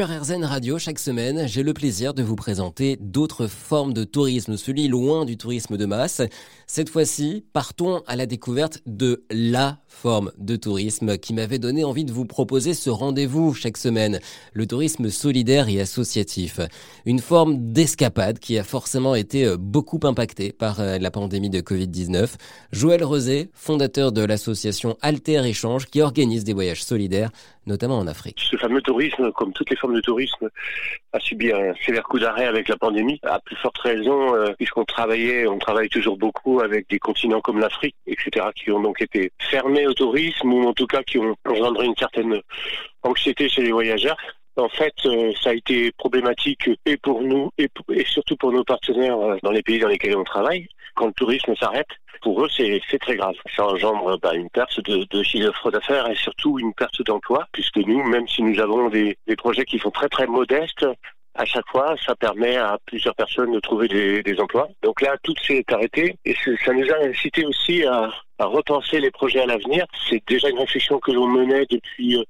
Sur RZN Radio, chaque semaine, j'ai le plaisir de vous présenter d'autres formes de tourisme, celui loin du tourisme de masse. Cette fois-ci, partons à la découverte de la forme de tourisme qui m'avait donné envie de vous proposer ce rendez-vous chaque semaine, le tourisme solidaire et associatif. Une forme d'escapade qui a forcément été euh, beaucoup impactée par euh, la pandémie de Covid-19. Joël Rosé, fondateur de l'association Alter Échange qui organise des voyages solidaires, notamment en Afrique. Ce fameux tourisme, comme toutes les formes de tourisme, a subi un sévère coup d'arrêt avec la pandémie. À plus forte raison, euh, puisqu'on travaillait, on travaille toujours beaucoup avec des continents comme l'Afrique, etc., qui ont donc été fermés au tourisme ou en tout cas qui ont engendré une certaine anxiété chez les voyageurs. En fait, euh, ça a été problématique et pour nous et, surtout pour nos partenaires euh, dans les pays dans lesquels on travaille. Quand le tourisme s'arrête, pour eux, c'est très grave. Ça engendre bah, une perte de, chiffre d'affaires et surtout une perte d'emploi, puisque nous, même si nous avons des, projets qui sont très très modestes, à chaque fois, ça permet à plusieurs personnes de trouver des, emplois. Donc là, tout s'est arrêté et ça nous a incité aussi à, à repenser les projets à l'avenir. C'est déjà une réflexion que l'on menait depuis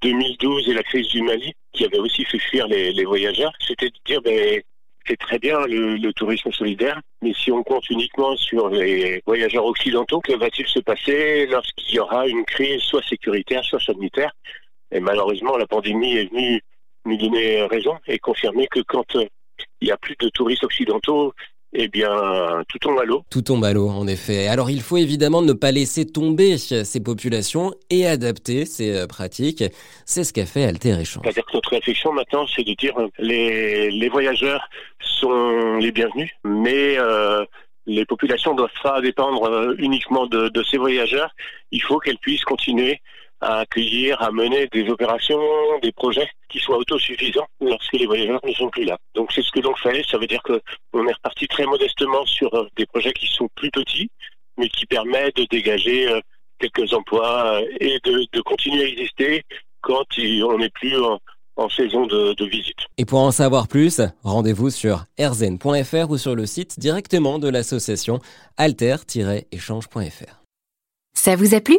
2012 euh, et la crise du Mali, qui avait aussi fait fuir les, les voyageurs. C'était de dire, ben, c'est très bien le, le, tourisme solidaire, mais si on compte uniquement sur les voyageurs occidentaux, que va-t-il se passer lorsqu'il y aura une crise soit sécuritaire, soit sanitaire? Et malheureusement, la pandémie est venue nous donner raison et confirmer que quand euh, il y a plus de touristes occidentaux, eh bien, tout tombe à l'eau. Tout tombe à l'eau, en effet. Alors, il faut évidemment ne pas laisser tomber ces populations et adapter ces euh, pratiques. C'est ce qu'a fait Alter Échange. C'est-à-dire que notre réflexion maintenant, c'est de dire les, les voyageurs sont les bienvenus, mais euh, les populations ne doivent pas dépendre uniquement de, de ces voyageurs. Il faut qu'elles puissent continuer à accueillir, à mener des opérations, des projets qui soient autosuffisants lorsque les voyageurs ne sont plus là. Donc c'est ce que l'on fait. Ça veut dire que on est reparti très modestement sur euh, des projets qui sont plus petits, mais qui permettent de dégager euh, quelques emplois euh, et de, de continuer à exister quand on n'est plus en, en saison de, de, visite. Et pour en savoir plus, rendez-vous sur rzen.fr ou sur le site directement de l'association alter-échange.fr. Ça vous a plu?